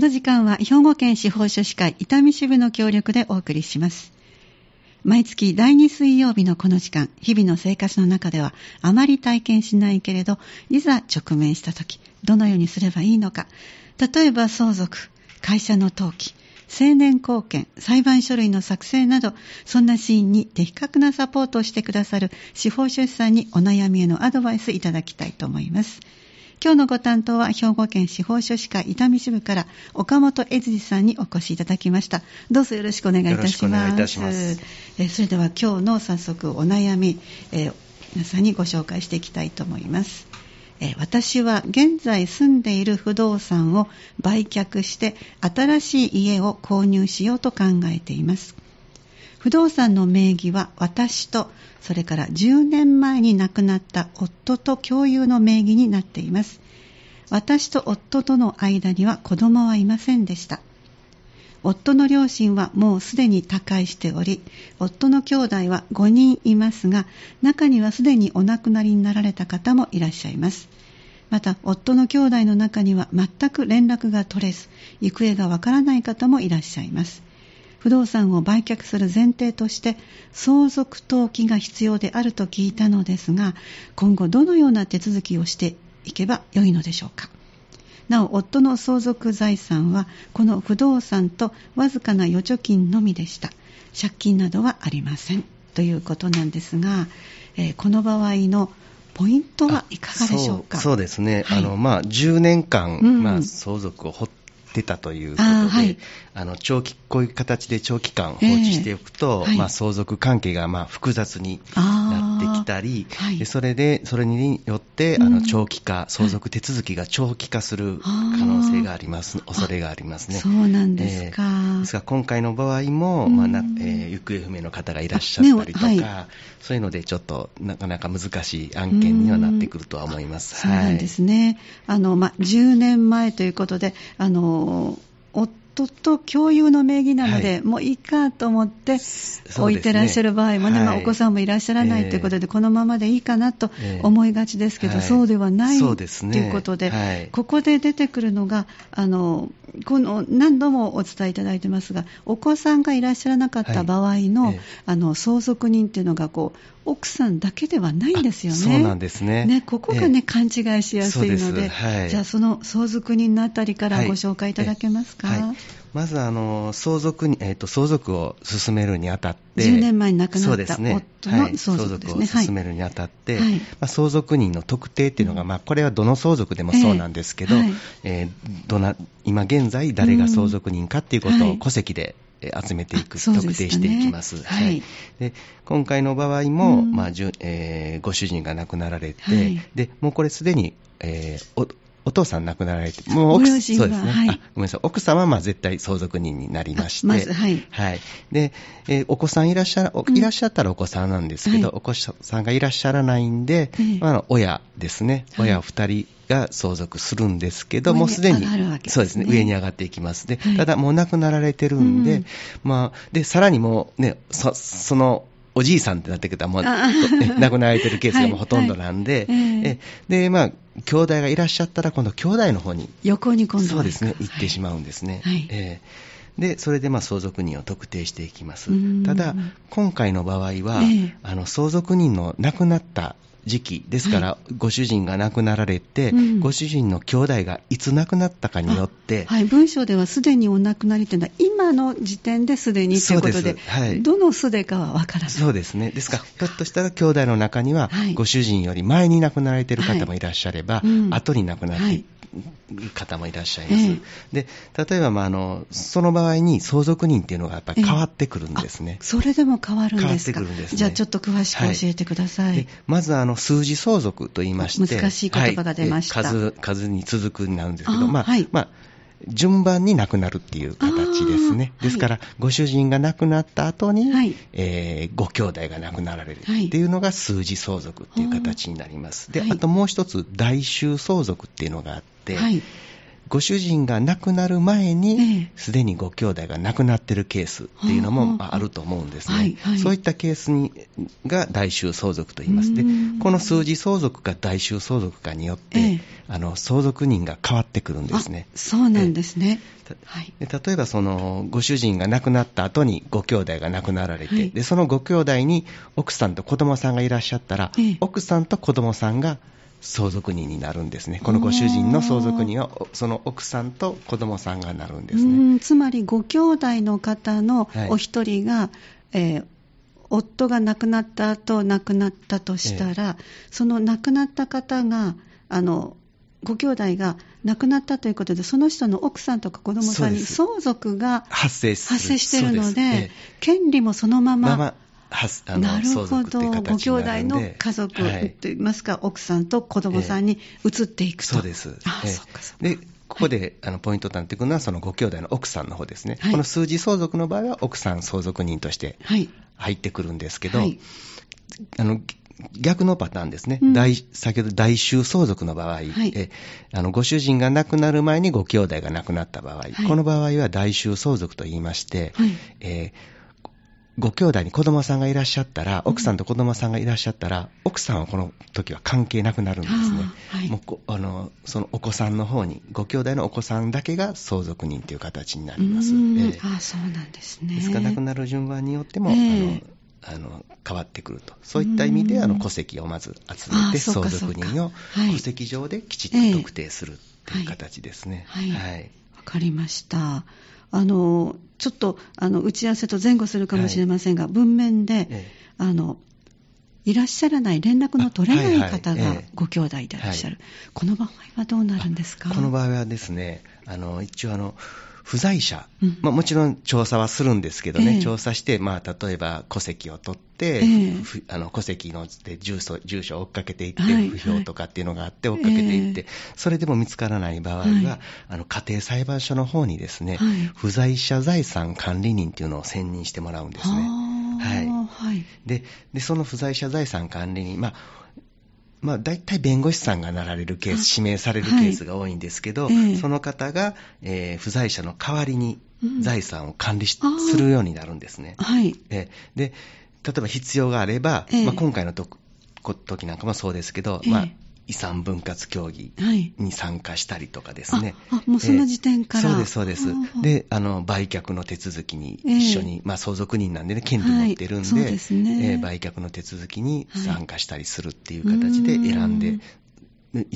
の時間は兵庫県司法書士会伊丹支部の協力でお送りします。毎月第2水曜日のこの時間、日々の生活の中ではあまり体験しないけれど、いざ直面した時、どのようにすればいいのか。例えば相続、会社の登記、青年貢献、裁判書類の作成など、そんなシーンに的確なサポートをしてくださる司法書士さんにお悩みへのアドバイスいただきたいと思います。今日のご担当は兵庫県司法書士会伊丹支部から岡本悦司さんにお越しいただきました。どうぞよろしくお願いいたします。えそれでは今日の早速お悩み、えー、皆さんにご紹介していきたいと思います。え私は現在住んでいる不動産を売却して新しい家を購入しようと考えています不動産の名義は私とそれから10年前に亡くなった夫と共有の名義になっています。私と夫との間には子供はいませんでした。夫の両親はもうすでに他界しており夫の兄弟は5人いますが中にはすでにお亡くなりになられた方もいらっしゃいます。また夫の兄弟の中には全く連絡が取れず行方がわからない方もいらっしゃいます。不動産を売却する前提として相続登記が必要であると聞いたのですが今後どのような手続きをしていけばよいのでしょうか。なお夫の相続財産はこの不動産とわずかな預貯金のみでした。借金などはありませんということなんですが、えー、この場合のポイントはいかがでしょうか？そうですね、はい、あのまあ、10年間、うん、まあ、相続を放っ出たということで、あはい、あの長期こういう形で長期間放置しておくと、えーはい、まあ、相続関係がまあ複雑になってきたり、はい、でそれでそれによって、あの長期化、相続手続きが長期化する可能性があります、恐れがありますね。そうなんですか。えー、ですが今回の場合も、まあなえー、行方不明の方がいらっしゃったりとか、ね、そういうのでちょっとなかなか難しい案件にはなってくるとは思います。そうなんですね。あのまあ、10年前ということであの夫と共有の名義なので、はい、もういいかと思って置いてらっしゃる場合もね、ねまあ、お子さんもいらっしゃらないということで、このままでいいかなと思いがちですけど、えー、そうではない、ということで、はい、ここで出てくるのがあのこの何度もお伝えいただいてますがお子さんがいらっしゃらなかった場合のはい、あの相続人っていうのがこう奥さんだけではないんですよね。そうなんですね。ねここがね、勘違いしやすいので、はい、じゃあその相続人のあたりからご紹介いただけますか？はいまずあの相続に、えーと、相続を進めるにあたって、10年前に亡くなった夫の相続ですね、相続を進めるにあたって、はい、まあ、相続人の特定っていうのが、まあ、これはどの相続でもそうなんですけど、えーはい、えー、どな今現在、誰が相続人かっていうことを戸籍で集めていく、ね、特定していきます。はい、で今回の場合も、うん、まあじゅえー、ご主人が亡くなられて、はい、でもうこれすでに、えー、お父さん亡くなられて、もう奥そうですね、はい、あごめんなさい、奥様はまあ絶対相続人になりまして、まずはい、はい、で、えー、お子さんいらっしゃいらっしゃったらお子さんなんですけど、うん、お子さんがいらっしゃらないんで、まあ、親ですね、親二人が相続するんですけど、もうすでに、そうですね、上に上がっていきます。で、ただもう亡くなられてるんで、うん、まあ、で、さらにもうね、そそのおじいさんってなってくると、もう、亡 くなられてるケースがもうほとんどなんで、はい。はい、えで、まあ、兄弟がいらっしゃったら、今度、兄弟の方に、横に今度そうですね、行ってしまうんですね。はい、えー、で、それでまあ相続人を特定していきます。ただ、今回の場合は、えー、あの相続人の亡くなった時期ですから、はい、ご主人が亡くなられて、うん、ご主人の兄弟がいつ亡くなったかによって、はい、文章ではすでにお亡くなりというのは、今の時点ですでにということで、はい、どのすでかは分からない。そうですね。ですから、ひょっとしたら兄弟の中には、ご主人より前に亡くなられている方もいらっしゃれば、うん、後に亡くなって方もいらっしゃいます。えー、で例えば、まあ、あのその場合に相続人っていうのがやっぱり変わってくるんですね。えー、それでも変わるんですか？変わってくるんです、ね、じゃあちょっと詳しく教えてください。はい、まずあの数字相続と言いまして、難しい言葉が出ました。はい、数数に続くになるんですけど、まあ、はい、まあ順番に亡くなるっていう形ですね。ですから、はい、ご主人が亡くなった後に、はい、えー、ご兄弟が亡くなられるっていうのが数字相続っていう形になります。で、あともう一つ、代収相続っていうのがあって、ご主人が亡くなる前に、すでにご兄弟が亡くなってるケースっていうのもあると思うんですね。はいはい、そういったケースにが代収相続と言います。で、この数字相続か代収相続かによって、あの相続人が変わってくるんですね。そうなんですね。はい、例えばそのご主人が亡くなった後にご兄弟が亡くなられて、はい、でそのご兄弟に奥さんと子供さんがいらっしゃったら、ええ、奥さんと子供さんが相続人になるんですね。このご主人の相続人は、その奥さんと子供さんがなるんですね。つまり、ご兄弟の方のお一人が、はい、えー、夫が亡くなった後亡くなったとしたら、えその亡くなった方が、あの、ご兄弟が亡くなったということで、その人の奥さんとか子供さんに相続が発生しているので、で権利もそのまま、ままなるほど、ご兄弟の家族といいますか、はい、奥さんと子供さんに移っていくと。そうです。あ、そっかそっか。でここで、あのポイントとなってくるのは、そのご兄弟の奥さんの方ですね、はい、この数字相続の場合は、奥さん相続人として入ってくるんですけど、はい、あの逆のパターンですね、うん、先ほど代収相続の場合、はい、えあのご主人が亡くなる前にご兄弟が亡くなった場合、はい、この場合は代収相続と言いまして、はい、えーご兄弟に子供さんがいらっしゃったら、奥さんと子供さんがいらっしゃったら、奥さんはこの時は関係なくなるんですね。はい、もうあのそのお子さんの方に、ご兄弟のお子さんだけが相続人という形になります。えー、あそうなんですね。ですから亡くなる順番によっても、えー、あのあの変わってくると、そういった意味であの戸籍をまず集めて、相続人を戸籍上できちっと特定するという形ですね。はい、はい、わかりました。あのちょっとあの打ち合わせと前後するかもしれませんが、はい、文面で、ええ、あのいらっしゃらない、連絡の取れない方がご兄弟でいらっしゃる、はい。はい、この場合はどうなるんですか？この場合はですね、あの一応あの、不在者、うん、まあ、もちろん調査はするんですけどね、えー、調査して、まあ、例えば戸籍を取って、えー、あの戸籍ので住所住所を追っかけていって、はい、不評とかっていうのがあって、追っかけていって、えー、それでも見つからない場合は、はい、あの家庭裁判所の方にですね、はい、不在者財産管理人っていうのを選任してもらうんですね。はい、ででその不在者財産管理人、まあまあ、大体弁護士さんがなられるケース、指名されるケースが多いんですけど、はい、その方が、えー、不在者の代わりに財産を管理するようになるんですね。はい、えー、で例えば必要があれば、えー、まあ、今回のと時なんかもそうですけど、えー、まあ、遺産分割協議に参加したりとかですね。はい、あもうその時点から、そうです、そうです。で、あの、売却の手続きに一緒に、えー、まあ、相続人なんでね、権利持ってるんで、はい、でね、えー、売却の手続きに参加したりするっていう形で選んで、い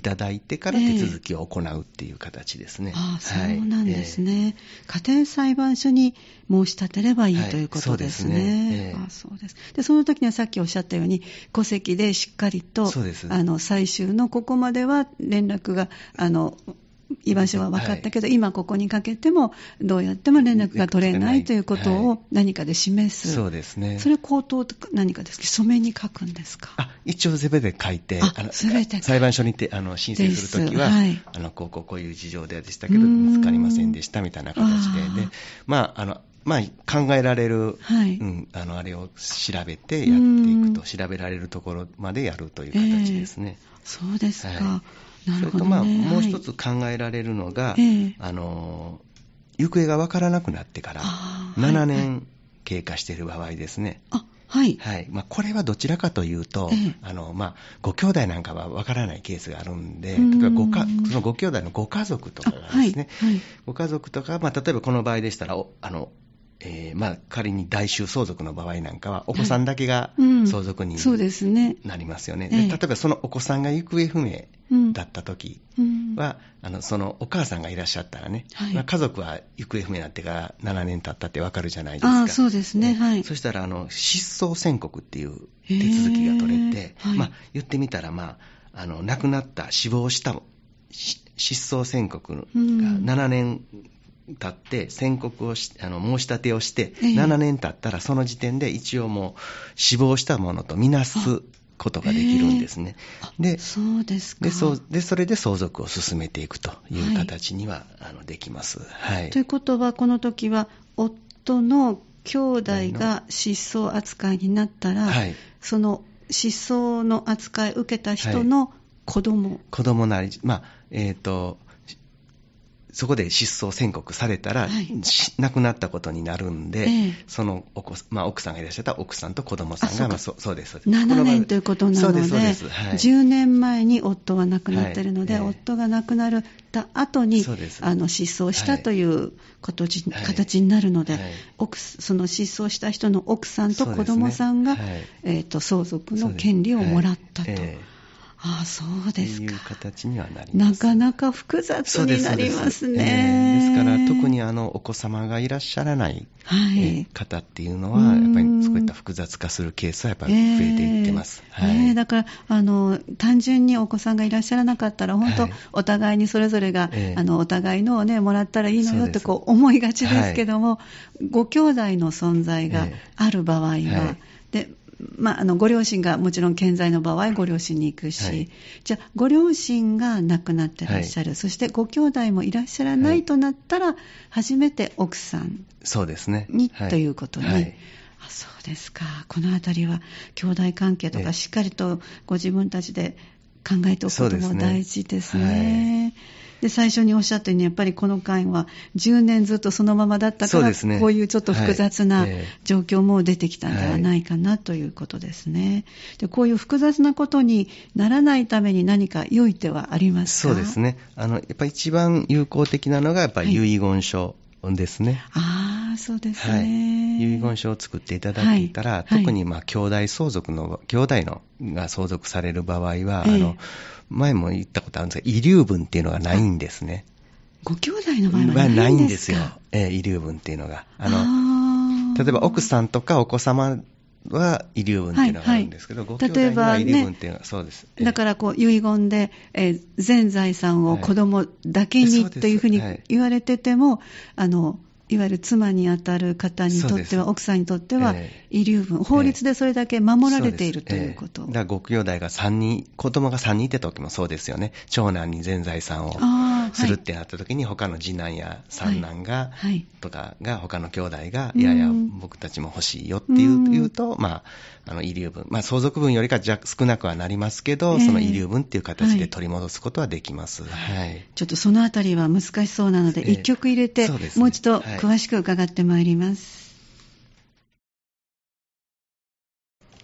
ただいてから手続きを行うっていう形ですね。えー、ああそうなんですね、はい、家庭裁判所に申し立てればいい、はい、ということですね。そうですね、えー、あそうです。でその時にはさっきおっしゃったように、戸籍でしっかりと、あの最終のここまでは連絡があの居場所は分かったけど、はい、今ここにかけてもどうやっても連絡が取れないということを何かで示す、はい、そうですね。それ口頭とか何かですか？書面に書くんですか？あ一応全て書いてあの裁判所にてあの申請するときは、はい、あのこうこうこういう事情でしたけど見つかりませんでしたみたいな形で。でまああのまあ、考えられる、はい、うん、あのあれを調べてやっていくと、調べられるところまでやるという形ですね。えー、そうですか、はいね、それと、まあ、もう一つ考えられるのが、あの行方が分からなくなってから7年経過している場合ですね。あはい。はい。まあ、これはどちらかというと、ええ、あの、まあ、ご兄弟なんかはわからないケースがあるんで、例えばごか、そのご兄弟のご家族とかがですね、はいはい、ご家族とか、まあ、例えばこの場合でしたら、あの、えーまあ、仮に代収相続の場合なんかは、お子さんだけが相続人になりますよね。例えばそのお子さんが行方不明だった時は、うん、あのそのお母さんがいらっしゃったらね、はい、まあ、家族は行方不明になってから7年経ったってわかるじゃないですか。あそうですね。はい。そしたらあの失踪宣告っていう手続きが取れて、はい、まあ、言ってみたら、まあ、あの亡くなった死亡した失踪宣告が7年経って宣告をしあの申し立てをして、7年経ったらその時点で一応もう死亡したものとみなすことができるんですね。でそうですか。でそでそれで相続を進めていくという形には、はい、あのできます。はい、ということはこの時は夫の兄弟が失踪扱いになったら、はい、その失踪の扱いを受けた人の子供、はい、子供なり、まあえーとそこで失踪宣告されたら、はい、亡くなったことになるんで、ええ、そのお子、まあ、奥さんがいらっしゃった奥さんと子供さんが、まあ、そそうです、7年ということなので、そうですはい、10年前に夫は亡くなっているので、はい、夫が亡くなった後にあの失踪したということじ、はい、形になるので、奥その失踪した人の奥さんと子供さんが、ね、えーと、相続の権利をもらったと。ああそうですか。いう形にはなります。なかなか複雑になりますね。です。えー、ですから特にあのお子様がいらっしゃらない、はい、方っていうのは、やっぱりそういった複雑化するケースはやっぱり増えていってます。えー、はい、だからあの単純にお子さんがいらっしゃらなかったら本当、はい、お互いにそれぞれが、えー、あのお互いのをねもらったらいいのよってこう思いがちですけども、はい、ご兄弟の存在がある場合は、でまあ、あのご両親がもちろん健在の場合ご両親に行くし、はい、じゃあご両親が亡くなってらっしゃる、はい、そしてご兄弟もいらっしゃらないとなったら、はい、初めて奥さんそうですねにということに、あそうですか。この辺りは兄弟関係とかしっかりとご自分たちで考えておくことも大事ですね。で最初におっしゃったように、やっぱりこの間は10年ずっとそのままだったから、ね、こういうちょっと複雑な状況も出てきたんではないかなということですね。でこういう複雑なことにならないために何か良い手はありますか？そうですね。あのやっぱり一番有効的なのが、やっぱり遺言書ですね。はい、ああ、そうですね。はい遺言書を作っていただいたら、はい、特にまあ兄弟相続の、兄弟のが相続される場合は、えー、あの前も言ったことあるんですが、遺留分っていうのがないんですね。ご兄弟の場合はないんですよ。えー、遺留分っていうのが。あの例えば奥さんとかお子様は遺留分っていうのがあるんですけど、はいはい、ご兄弟は遺留分っていうのは、そうです。だからこう遺言で、えー、全財産を子供だけに、はい、というふうに言われてても、あのいわゆる妻にあたる方にとっては、奥さんにとっては、遺留分、法律でそれだけ守られている、ということ。だからご兄弟が3人、子供が3人いてた時もそうですよね。長男に全財産をするってなった時に、他の次男や三男が、はい、とかが、他の兄弟が、いやいや、僕たちも欲しいよっていうと、まあ、あの遺留分、まあ、相続分よりか少なくはなりますけど、その遺留分っていう形で取り戻すことはできます。はい。ちょっとそのあたりは難しそうなので、一曲入れて、もう一度詳しく伺ってまいります。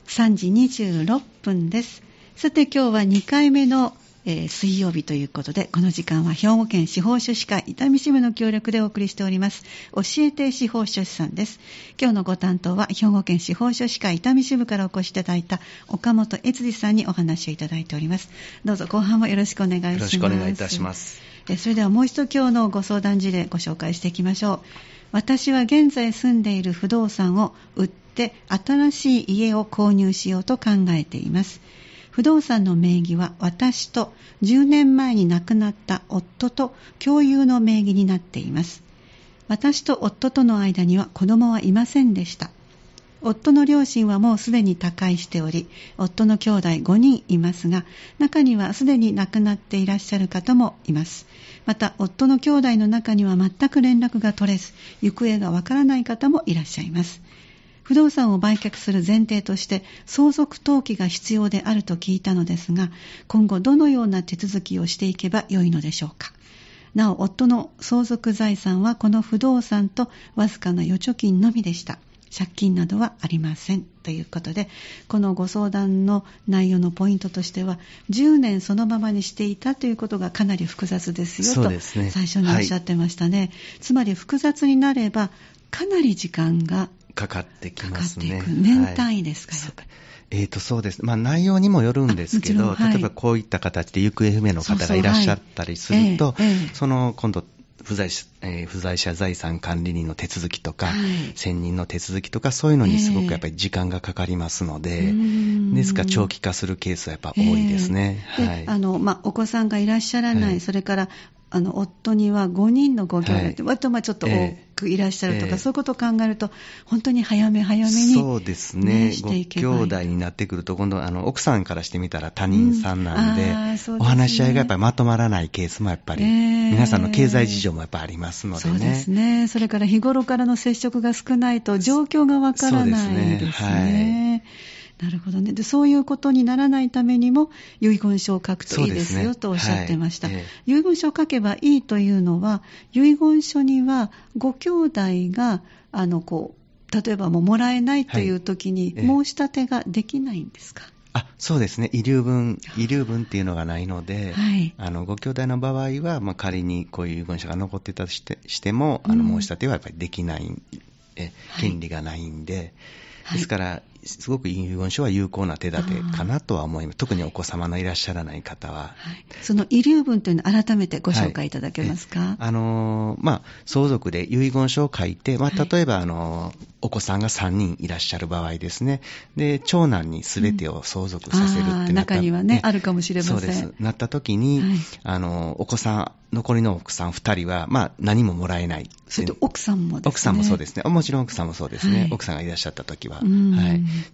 3時26分です。さて今日は2回目のえー、水曜日ということで、この時間は兵庫県司法書士会伊丹支部の協力でお送りしております。教えて司法書士さんです。今日のご担当は兵庫県司法書士会伊丹支部からお越しいただいた岡本悦司さんにお話をいただいております。どうぞ後半もよろしくお願いします。よろしくお願いいたします。えー、それではもう一度今日のご相談事例ご紹介していきましょう。私は現在住んでいる不動産を売って新しい家を購入しようと考えています。不動産の名義は私と10年前に亡くなった夫と共有の名義になっています。私と夫との間には子供はいませんでした。夫の両親はもうすでに他界しており、夫の兄弟5人いますが、中にはすでに亡くなっていらっしゃる方もいます。また、夫の兄弟の中には全く連絡が取れず、行方がわからない方もいらっしゃいます。不動産を売却する前提として相続登記が必要であると聞いたのですが今後どのような手続きをしていけばよいのでしょうか。なお夫の相続財産はこの不動産とわずかな預貯金のみでした。借金などはありませんということでこのご相談の内容のポイントとしては10年そのままにしていたということがかなり複雑ですよと最初におっしゃってましたね、はい、つまり複雑になればかなり時間がかかってきますね。年単位ですか、はい、えーと、そうです。まあ内容にもよるんですけど、はい、例えばこういった形で行方不明の方がいらっしゃったりすると、その今度、不在えー、不在者財産管理人の手続きとか、はい、選任の手続きとか、そういうのにすごくやっぱり時間がかかりますので、えー、ですから長期化するケースはやっぱ多いですね。えー、はい、あのまあ、お子さんがいらっしゃらない、はい、それからあの夫には5人のご兄弟って、割とまあちょっと多くいらっしゃるとか、えー、そういうことを考えると、本当に早め早めに、そうですね、ご兄弟になってくると、今度あの、奥さんからしてみたら他人さんなんで、うん。でね、お話し合いがやっぱりまとまらないケースもやっぱり、えー、皆さんの経済事情もやっぱりありますのでね。そうですね、それから日頃からの接触が少ないと、状況がわからないですね。なるほどね。で。そういうことにならないためにも、遺言書を書くといいですよ、ね、とおっしゃってました、はい。ええ、遺言書を書けばいいというのは、遺言書にはご兄弟があのこう例えばもうもらえないという時に、申し立てができないんですか、あそうですね、遺留分、遺留分っていうのがないので、はい、あのご兄弟の場合は、まあ、仮にこういう遺言書が残ってたとしてしても、あの申し立てはやっぱりできない、え権利がないんで、はい、ですから、すごく遺言書は有効な手立てかなとは思います。特にお子様のいらっしゃらない方は。はい、その遺留分というのを改めてご紹介いただけますか、はい、あのー、まあ、相続で遺言書を書いて、まあ、例えば、あのー、お子さんが3人いらっしゃる場合ですね。で、長男に全てを相続させるってなった、うん、中にはね、あるかもしれません。そうです。なった時に、はい、あのー、お子さん、残りの奥さん2人は、まあ、何ももらえない。それと奥さんもですね。奥さんもそうですね。もちろん奥さんもそうですね。はい、奥さんがいらっしゃった時は。はい。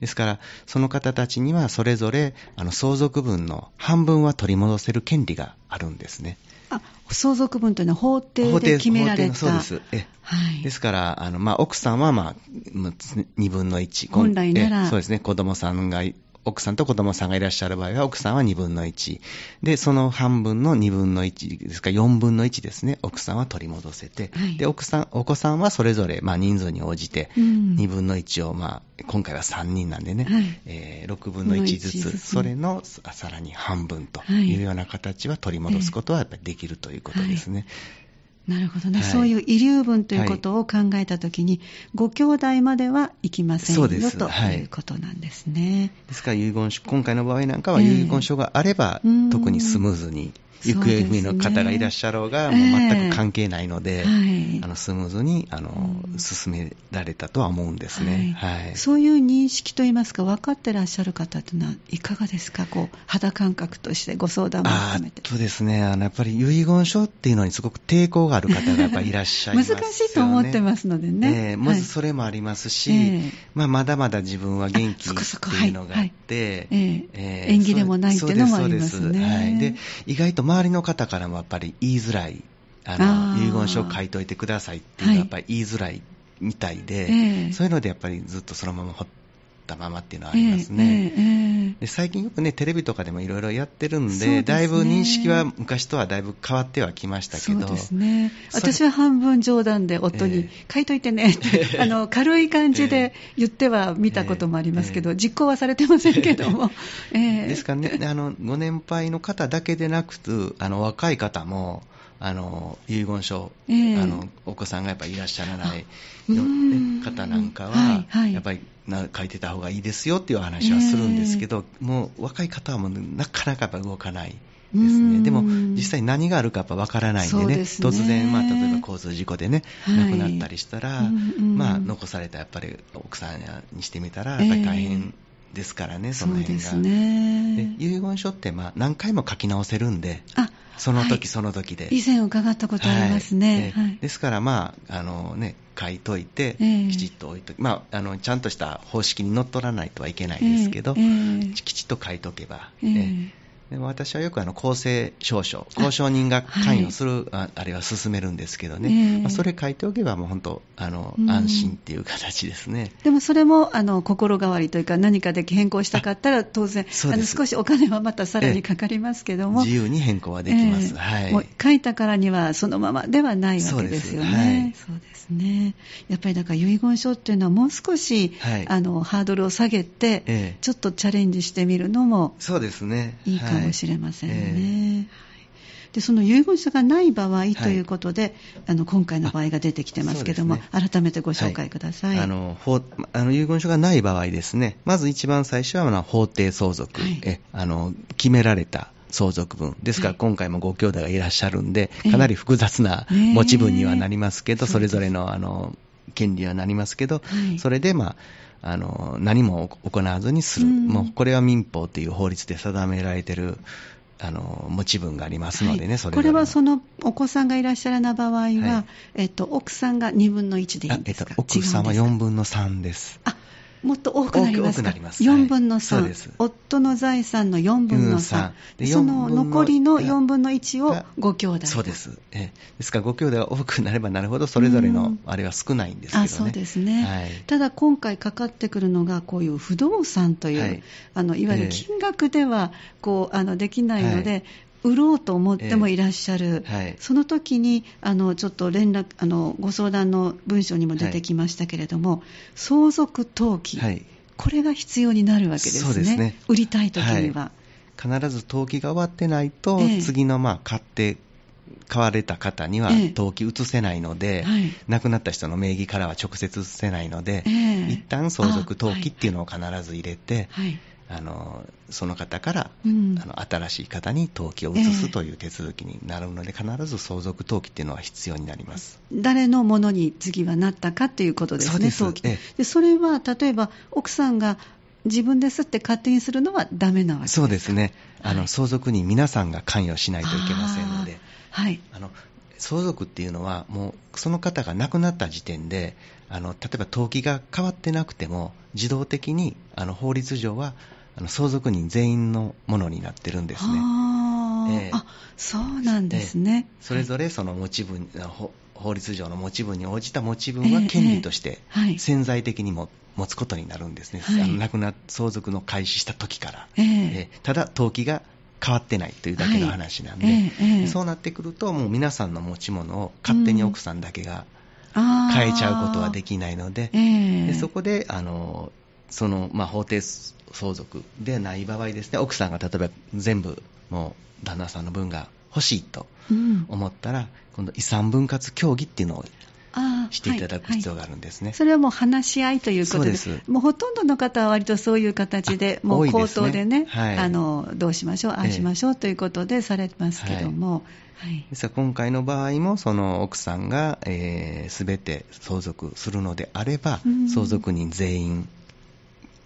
ですから、その方たちにはそれぞれあの相続分の半分は取り戻せる権利があるんですね。あ相続分というのは法定で決められたそうです。えはい、ですから、あのまあ、奥さんは、まあ、2分の1。本来なら。そうですね。子供さんが奥さんと子供さんがいらっしゃる場合は、奥さんは2分の1。で、その半分の2分の1ですか、4分の1ですね、奥さんは取り戻せて、はい、で、奥さん、お子さんはそれぞれ、まあ、人数に応じて、2分の1を、まあ、今回は3人なんでね、はい、えー、6分の1ずつ、それのさらに半分というような形は取り戻すことはやっぱりできるということですね。はいなるほどね、はい、そういう遺留分ということを考えたときに、はい、ご兄弟まではいきませんよということなんですね。です。から遺言書、今回の場合なんかは遺言書があれば、えー、特にスムーズに行方不明の方がいらっしゃろうが、もう全く関係ないので、えー、あのスムーズにあの、進められたとは思うんですね、はい、そういう認識といいますか、分かってらっしゃる方というのはいかがですか、こう肌感覚としてご相談も含めて。そうですねあの、やっぱり遺言書っていうのにすごく抵抗がある方がやっぱりいらっしゃいます、ね、難しいと思ってますのでね。えー、まずそれもありますし、はい、まあ、まだまだ自分は元気ってい。うのがあって、縁起でもないっていうのもありますね。はい、で意外と周りの方からもやっぱり言いづらい、あの遺言書を書いといてくださいっていうのはやっぱり言いづらいみたいで、はいそういうのでやっぱりずっとそのままほったままっていうのはありますね。えーえー、で最近よくね、テレビとかでもいろいろやってるんで、でね、だいぶ認識は昔とはだいぶ変わってはきましたけど。そうですね。私は半分冗談で夫に、書いといてねって、あの、軽い感じで言っては見たこともありますけど、実行はされてませんけども。ですからね、あの、ご年配の方だけでなくて、あの、若い方も、あの遺言書、えー、あのお子さんがやっぱりいらっしゃらない方なんかは、はいはい、やっぱりな書いてた方がいいですよっていう話はするんですけど、えー、もう若い方はもうなかなかやっぱ動かない。ですね、でも実際何があるかやっぱ分からないんでね、でね。突然、まあ、例えば交通事故でね、はい、亡くなったりしたら、まあ、残されたやっぱり奥さんにしてみたら、やっぱり大変ですからね、えー、その辺が。ね、遺言書って、まあ、何回も書き直せるんで、あその時、はい、その時で。以前伺ったことありますね。はい、ですから、まあ、あのね、書いといて、えー、きちっと置いとまあ、あの、ちゃんとした方式にのっとらないとはいけないですけど、えー、きちっと書いとけば、えーでも私はよくあの公正証書、交渉人が関与する、あ,、あれは進めるんですけどね、えー、まあ、それ書いておけば、もう本当あの、安心っていう形ですね。でもそれもあの心変わりというか、何かで変更したかったら、当然あの、少しお金はまたさらにかかりますけども、自由に変更はできます、えー、はい、もう書いたからにはそのままではないわけですよね。そうです。ね。やっぱりだから遺言書っていうのは、もう少し、はい、あのハードルを下げて、えー、ちょっとチャレンジしてみるのもそうですね。いいかもしれませんね。ね。でその遺言書がない場合ということで、はい、あの今回の場合が出てきてますけども、ね、改めてご紹介ください、はい、あのあの遺言書がない場合ですね、まず一番最初は法定相続、はい、えあの、決められた相続分。ですから今回もご兄弟がいらっしゃるんで、かなり複雑な持ち分にはなりますけど、それぞれのあの権利はなりますけど、それでまあ、あの何も行わずにする、もうこれは民法という法律で定められているあの持ち分がありますのでね、はい、それこれはそのお子さんがいらっしゃらない場合は、はい、えっと、奥さんが2分の1でいいんですか、えっと、奥さんは4分の3です。あもっと多くなりますか？ます。4分の3、はい、夫の財産の4分の3、でその残りの4分の1をご兄弟。そうです、えですからご兄弟が多くなればなるほどそれぞれのあれは少ないんですけどね、あそうですね、はい、ただ今回かかってくるのがこういう不動産という、はい、あのいわゆる金額ではこうあのできないので、売ろうと思ってもいらっしゃる、えーはい、その時にあのちょっと連絡あのご相談の文章にも出てきましたけれども、はい、相続登記、はい、これが必要になるわけですね、ね。売りたい時には。必ず登記が終わってないと、えー、次のまあ買って買われた方には登記移せないので、えー亡くなった人の名義からは直接移せないので、えー、一旦相続登記っていうのを必ず入れて、はいあのその方から、うん、あの新しい方に登記を移すという手続きになるので、えー、必ず相続登記っていうのは必要になります。誰のものに次はなったかということですね、そうです。でそれは例えば奥さんが自分ですって勝手にするのはダメなわけですそうですね、あの、はい、相続に皆さんが関与しないといけませんので、はい、あの相続っていうのは、もうその方が亡くなった時点で、あの例えば登記が変わってなくても、自動的にあの法律上はあの相続人全員のものになってるんですね。あ,、えー、あそうなんですね。それぞれその持ち分、はい、法律上の持ち分に応じた持ち分は権利として潜在的にも持つことになるんですね、はい、あの亡くな相続の開始した時から、えー、えー、ただ登記が変わってないというだけの話なんで、はいえー、そうなってくるともう皆さんの持ち物を勝手に奥さんだけが変えちゃうことはできないのでうん、でそこであのその、まあ、法定相続でない場合ですね、奥さんが例えば全部もう旦那さんの分が欲しいと思ったら、うん、今度遺産分割協議っていうのをしていただく必要があるんですね、はいはい、それはもう話し合いということです。もうほとんどの方は割とそういう形で、もう口頭でね、ねはい、あのどうしましょう、ああしましょうということでされますけども。はい、です今回の場合もその奥さんがすべ、えー、て相続するのであれば、相続人全員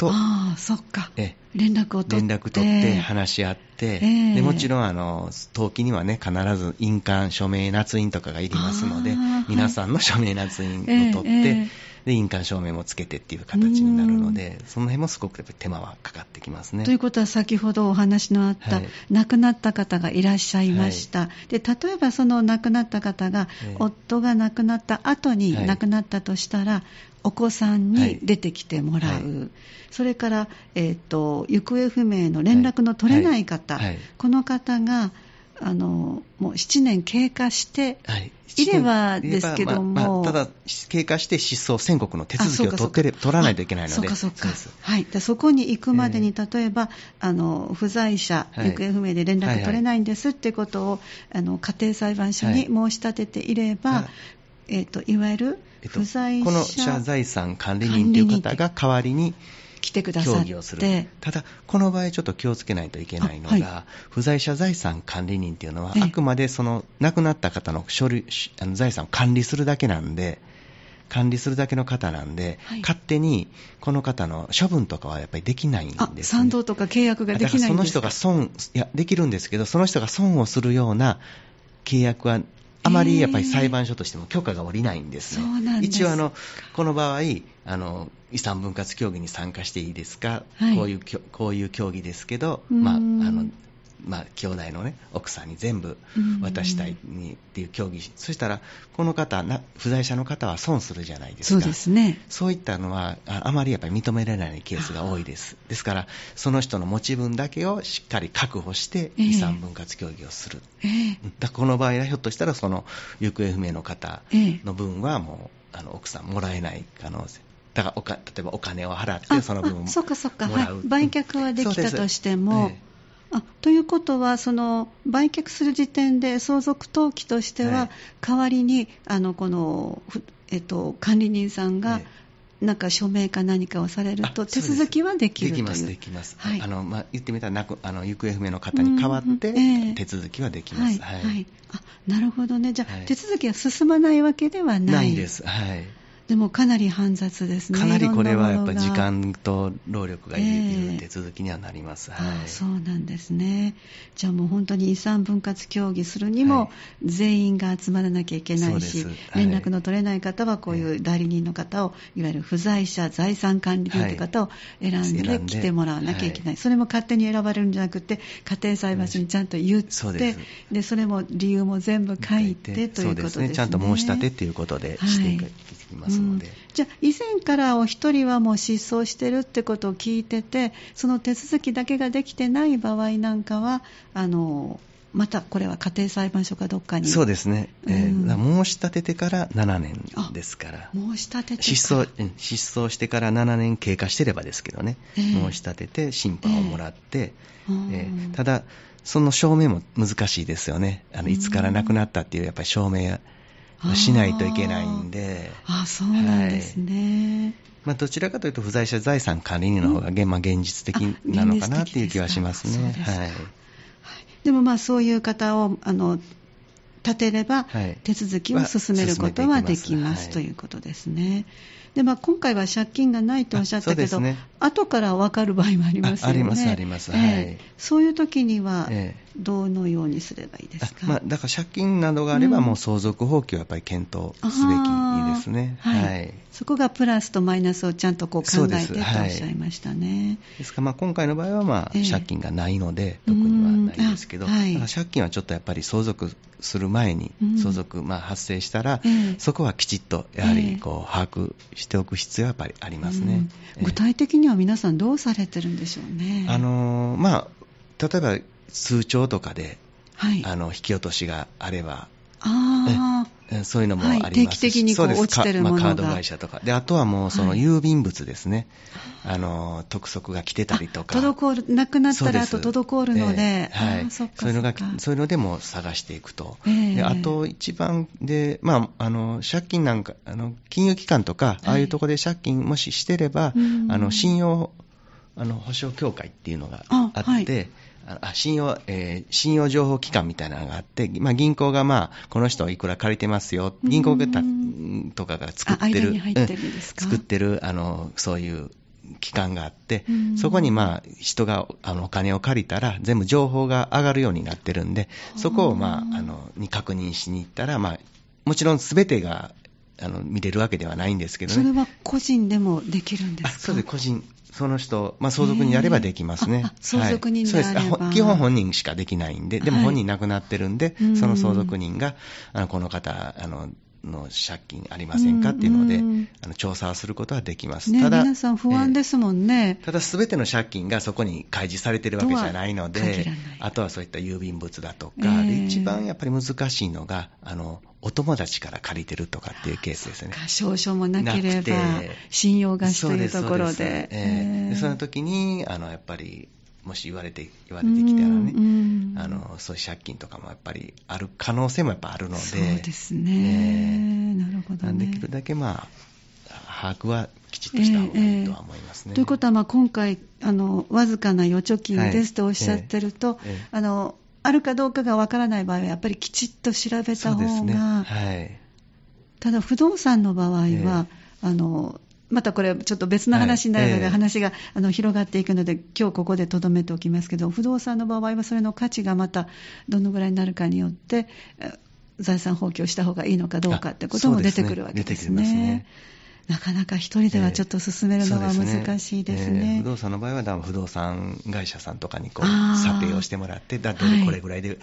と。あそっか。連絡を取って。連絡取って話し合って、えー、でもちろんあの登記にはね必ず印鑑署名捺印とかがいりますので皆さんの署名捺印を取って、えー、で印鑑証明もつけてっていう形になるのでその辺もすごく手間はかかってきますね。ということは先ほどお話のあった、はい、亡くなった方がいらっしゃいました、はい、で例えばその亡くなった方が、夫が亡くなった後に亡くなったとしたら、お子さんに出てきてもらう、はい、それから、えーと、行方不明の連絡の取れない方、はい。はい、この方があのもう7年経過してい。ればですけども、まあまあ、ただ、経過して失踪宣告の手続きを取って取らないといけないので、そはい、そこに行くまでに、例えばあの不在者、行方不明で連絡取れないんですってことを、あの家庭裁判所に申し立てていれば、えーと、いわゆる不在者、この社財産管理人という方が代わりに来てくださって。をする。ただ、この場合ちょっと気をつけないといけないのが、はい、不在者財産管理人というのは、あくまでその亡くなった方の書類あの財産を管理するだけなんで、管理するだけの方なんで、はい、勝手にこの方の処分とかはやっぱりできないんです、ね、賛同とか契約ができないんですか？その人が損、いや、できるんですけど、その人が損をするような契約はあまりやっぱり裁判所としても許可が下りないんですね。一応あの、この場合あの、遺産分割協議に参加していいですか、はい、こういうこういう協議ですけど、まあ、あのまあ、兄弟の、ね、奥さんに全部渡したいにっていう協議、そしたら、この方な、不在者の方は損するじゃないですか、そうですね、そういったのはあ、あまりやっぱり認められないケースが多いです、ですから、その人の持ち分だけをしっかり確保して、遺産分割協議をする、えー、だこの場合はひょっとしたら、その行方不明の方の分はもう、あの奥さんもらえない可能性。だからおか例えばお金を払って、その分をもらう。そうかそうか、はい、売却はできたとしても、あということは、その売却する時点で相続登記としては、はい、代わりにあのこの、えっと、管理人さんが、なんか署名か何かをされると、手続きはできるできます、できます、はい、あのまあ、言ってみたらあの行方不明の方に代わって、手続きはできます、はい、はい、あなるほどね、じゃあ、はい、手続きは進まないわけではない。ないです、はいでもかなり煩雑ですね。かなりこれはやっぱり時間と労力がいる手続きにはなります。はい、そうなんですね。じゃあもう本当に遺産分割協議するにも全員が集まらなきゃいけないし、はい、連絡の取れない方はこういう代理人の方を、いわゆる不在者財産管理人という方を選んで来てもらわなきゃいけない。それも勝手に選ばれるんじゃなくて、家庭裁判所にちゃんと言って、そでそれも理由も全部書いてということですね。ちゃんと申し立てということでしていきますじゃあ以前からお一人はもう失踪してるってことを聞いててその手続きだけができてない場合なんかはあのまたこれは家庭裁判所かどっかに。そうですね、えー、申し立ててから7年ですから。申し立てて失踪失踪してから7年経過してればですけどね、えー、申し立てて審判をもらって、えー、えー、ただその証明も難しいですよね。あのいつから亡くなったっていうやっぱり証明しないといけないんで。あそうなんですね。はい。まあ、どちらかというと、不在者財産管理人の方が、うん、まあ、現実的なのかなっていう気はしますね。すはい、でもまあそういう方をあの立てれば、手続きを進めることはできます、ということですね。でまあ、今回は借金がないとおっしゃったけど、ね、後から分かる場合もありますよね。あります、あります。はい、そういう時には、どのようにすればいいですか、まあ、だから借金などがあれば、もう相続放棄をやっぱり検討すべきですね、はい、はい、そこがプラスとマイナスをちゃんとこう考えてとおっしゃいましたね。です。から、まあ、今回の場合は、まあ、借金がないので、特にはないですけど、はい、借金はちょっとやっぱり相続する前に、相続、まあ、発生したら、そこはきちっとやはりこう把握しておく必要はやっぱりありますね、具体的には皆さん、どうされてるんでしょうね。あのまあ例えば通帳とかで、はい、あの引き落としがあれば、あそういうのもあります、はい、定期的にこう落ちてるものが、まあ、カード会社とか。であとはもうその郵便物ですね、はい、あの督促が来てたりとか。滞るなくなったらあと滞るので、えー、はい、そそういうのがそういうのでも探していくと、えー、であと一番で、まあ、あの借金なんかあの金融機関とか、ああいうところで借金もししてれば、あの信用あの保証協会っていうのがあって、あ信用、えー、信用情報機関みたいなのがあって、まあ、銀行が、まあ、この人いくら借りてますよ、銀行とかが作ってる、作ってる、あの、そういう機関があって、そこにまあ人があのお金を借りたら、全部情報が上がるようになってるんで、そこをまああのに確認しに行ったら、まあ、もちろんすべてがあの見れるわけではないんですけどね。それは個人でもできるんですか？そうです、個人、その人、まあ、相続人やればできますね。相続人であれば、はい、基本本人しかできないんで、でも本人亡くなってるんで、はい、その相続人が、あのこの方、あの、の借金ありませんかっていうので、あの調査をすることはできます。ね、ただ、皆さん不安ですもんね。ただ、すべての借金がそこに開示されてるわけじゃないので、あとはそういった郵便物だとか、えー、一番やっぱり難しいのが、あの、お友達から借りてるとかっていうケースですね。証書もなければ、信用貸しというところで。そえー、その時に、あの、やっぱり、もし言われて、言われてきたらね、あの、そういう借金とかもやっぱりある可能性もやっぱあるので。そうですね。えー、なるほど、ね、できるだけまあ、把握はきちっとした方がいいとは思いますね。えーえー、ということは、まあ、今回、あの、わずかな預貯金ですとおっしゃってると、はいえー、あの、あるかどうかがわからない場合は、やっぱりきちっと調べた方が、ねはい、ただ不動産の場合は、あの、またこれ、ちょっと別の話になるので、話があの広がっていくので、今日ここでとどめておきますけど、不動産の場合は、それの価値がまたどのぐらいになるかによって、財産放棄をした方がいいのかどうかってことも出てくるわけですね。なかなか一人ではちょっと進めるのは難しいですね。えー、すね。不動産の場合は、不動産会社さんとかにこう査定をしてもらって、だってこれぐらいで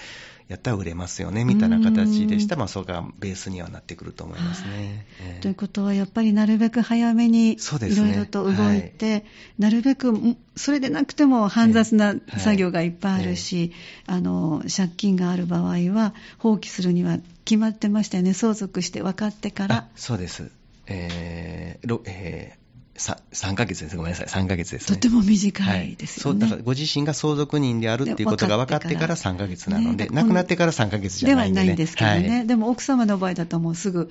やったら売れますよね、みたいな形でした。ら、まあ、それがベースにはなってくると思いますね。えー、ということは、やっぱりなるべく早めにいろいろと動いて、ねはい、なるべくそれでなくても煩雑な作業がいっぱいあるし、えー。はい、あの借金がある場合は、放棄するには決まってましたよね、相続して分かってから。そうですえーえー3ヶ月です。ごめんなさい。3ヶ月です、ね、とても短いですよね、はい、そう、だからご自身が相続人であるっていうことが分かってから3ヶ月なので、ね、亡くなってから3ヶ月じゃないんで、ね、ではないんですけどね、はい、でも奥様の場合だともうすぐ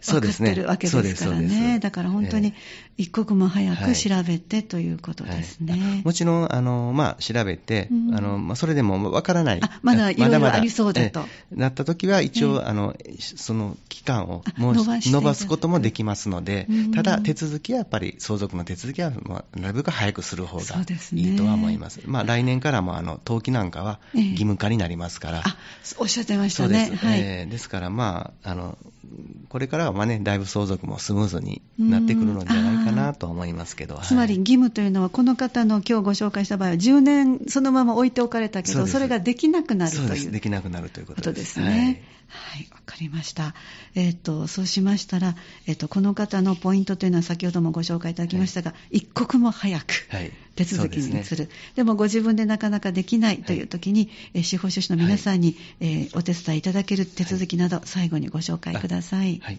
分かってるわけですからね。だから本当に一刻も早く調べてということですね。はい。はい、もちろん、あの、まあ、調べて、うん、あの、まあ、それでも分からない。まだいろいろありそうだと。なった時は、一応、あの、その期間をもう伸ばすこともできますので、ただ、手続きはやっぱり、相続の手続きは、まあ、なるべく早くする方がいいとは思います。すね、まあ、来年からも、あの、登記なんかは義務化になりますから。あ、おっしゃってましたね。です。はい、えー、ですから、まあ、あの、これからはまあね、だいぶ相続もスムーズになってくるのではないかなと思いますけど、つまり義務というのは、この方の今日ご紹介した場合は、10年そのまま置いておかれたけど、それができなくなるという。できなくなるということです。ね。はい、わ、はい、かりました。えっ、ー、と、そうしましたら、えっ、ー、と、この方のポイントというのは先ほどもご紹介いただきましたが、はい、一刻も早く手続きに移る、はいでね、でもご自分でなかなかできないという時に、はい、司法書士の皆さんに、えー、お手伝いいただける手続きなど、最後にご紹介ください。はい。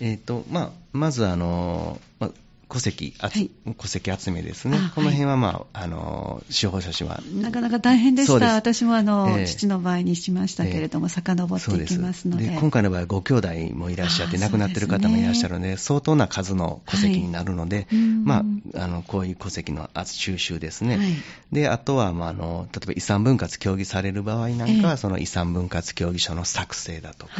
えーとまあ、まずあの、ま戸籍、はい、戸籍集めですね、この辺は、まあ、あの司法書士は。なかなか大変でした、私もあの、えー、父の場合にしましたけれども、えー、遡っていきますので。今回の場合、ご兄弟もいらっしゃって、亡くなっている方もいらっしゃるので、でね、相当な数の戸籍になるので、はい、まあ、あのこういう戸籍の収集ですね、はい、であとは、まあ、あの例えば遺産分割協議される場合なんかは、えー、その遺産分割協議書の作成だとか。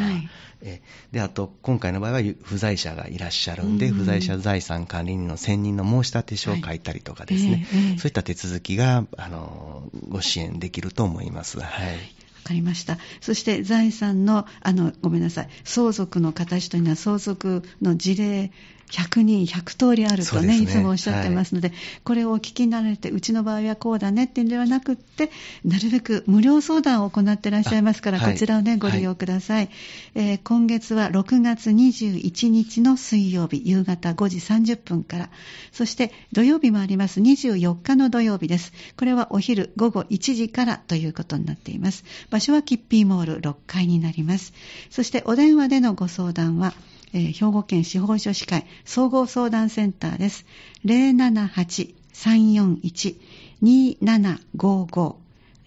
であと、今回の場合は不在者がいらっしゃるんで、不在者財産管理人の選任の申立書を書いたりとかですね、はいそういった手続きがあのご支援できると思います。はい。わかりました。そして財産の、あの、ごめんなさい、相続の形というのは相続の事例100人100通りあるとね、ねいつもおっしゃってますので、はい、これをお聞きになられて、うちの場合はこうだねっていうんではなくって、なるべく無料相談を行っていらっしゃいますから、こちらをね、ご利用ください、はい、えー、今月は6月21日の水曜日、夕方5時30分から、そして土曜日もあります、24日の土曜日です。これはお昼午後1時からということになっています。場所はキッピーモール6階になります。そしてお電話でのご相談は、えー、兵庫県司法書士会総合相談センターです。078-341-2755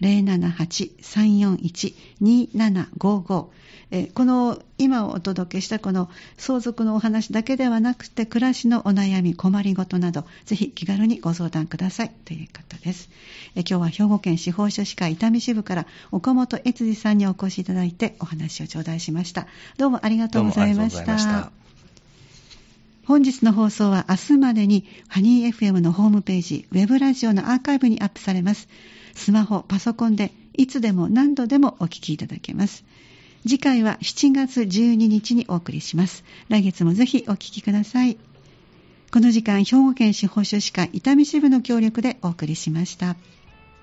078-341-2755この今お届けしたこの相続のお話だけではなくて暮らしのお悩み困りごとなどぜひ気軽にご相談くださいという方ですえ今日は兵庫県司法書士会伊丹支部から岡本悦司さんにお越しいただいてお話を頂戴しましたどうもありがとうございました本日の放送は明日までにハニー FM のホームページ、ウェブラジオのアーカイブにアップされます。スマホ、パソコンでいつでも何度でもお聞きいただけます。次回は7月12日にお送りします。来月もぜひお聞きください。この時間、兵庫県司法書士会伊丹支部の協力でお送りしました。